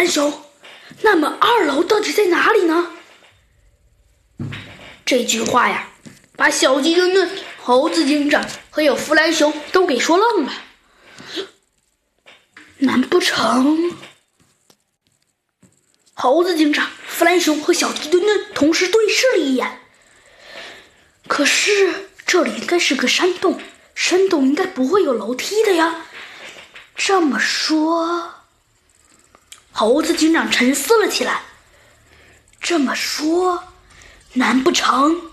兰熊，那么二楼到底在哪里呢？这句话呀，把小鸡墩墩、猴子警长还有弗兰熊都给说愣了。难不成？猴子警长、弗兰熊和小鸡墩墩同时对视了一眼。可是这里应该是个山洞，山洞应该不会有楼梯的呀。这么说，猴子警长沉思了起来。这么说。难不成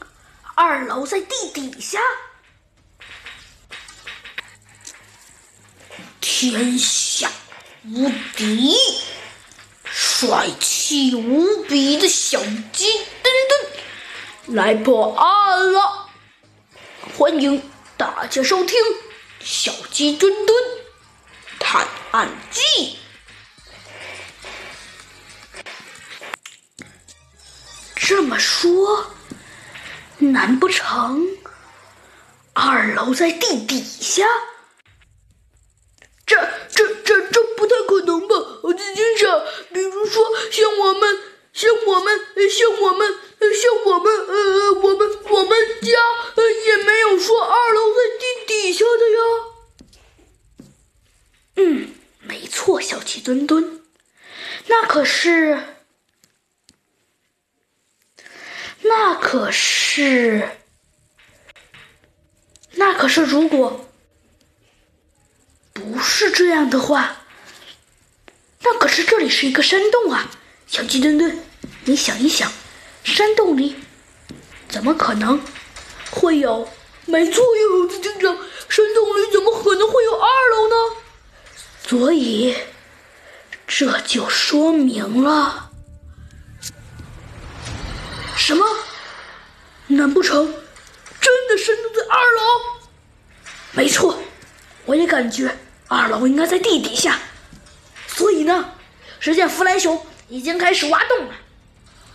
二楼在地底下？天下无敌、帅气无比的小鸡墩墩来破案了！欢迎大家收听《小鸡墩墩探案记》。这么说，难不成二楼在地底下？这、这、这、这不太可能吧？猴子警长，比如说像我们、像我们、像我们、像我们、呃，我们、我们家也没有说二楼在地底下的呀。嗯，没错，小鸡墩墩，那可是。那可是，那可是，如果不是这样的话，那可是这里是一个山洞啊！小鸡墩墩，你想一想，山洞里怎么可能会有？没错，猴子警长，山洞里怎么可能会有二楼呢？所以这就说明了。什么？难不成真的山洞在二楼？没错，我也感觉二楼应该在地底下。所以呢，只见弗兰熊已经开始挖洞了。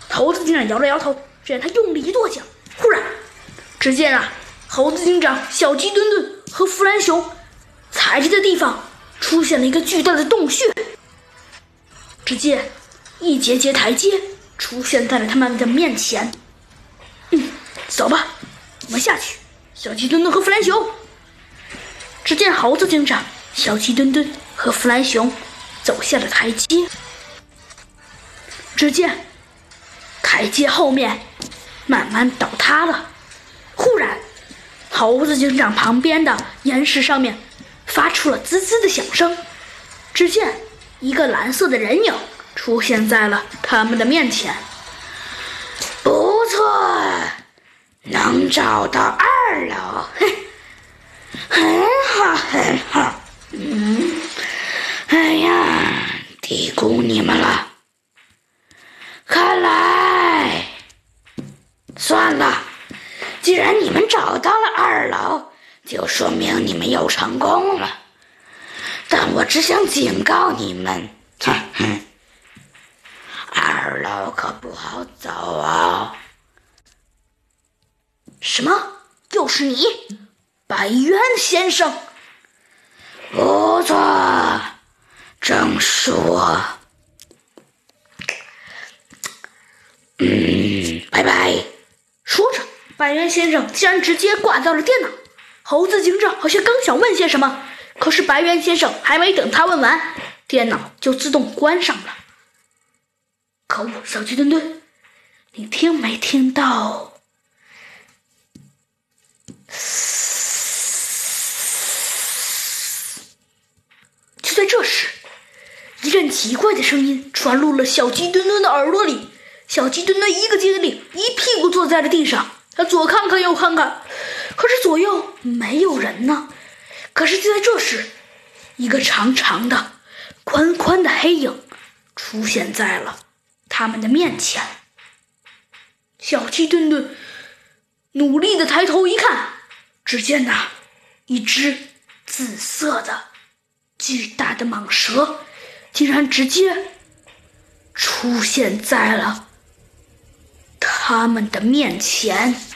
猴子警长摇了摇头，只见他用力一跺脚，忽然，只见啊，猴子警长、小鸡墩墩和弗兰熊踩着的地方出现了一个巨大的洞穴。只见一节节台阶。出现在了他们的面前。走吧，我们下去。小鸡墩墩和弗兰熊。只见猴子警长、小鸡墩墩和弗兰熊走下了台阶。只见台阶后面慢慢倒塌了。忽然，猴子警长旁边的岩石上面发出了滋滋的响声。只见一个蓝色的人影。出现在了他们的面前。不错，能找到二楼，嘿，很好，很好。嗯，哎呀，低估你们了。看来，算了，既然你们找到了二楼，就说明你们又成功了。但我只想警告你们，哼哼。二楼可不好走啊！什么？又是你，白渊先生？不错，正是我。嗯，拜拜。说着，白渊先生竟然直接挂掉了电脑。猴子警长好像刚想问些什么，可是白渊先生还没等他问完，电脑就自动关上了。可恶，小鸡墩墩，你听没听到？就在这时，一阵奇怪的声音传入了小鸡墩墩的耳朵里。小鸡墩墩一个机灵，一屁股坐在了地上。他左看看右看看，可是左右没有人呢。可是就在这时，一个长长的、宽宽的黑影出现在了。他们的面前，小鸡墩墩努力的抬头一看，只见那一只紫色的巨大的蟒蛇，竟然直接出现在了他们的面前。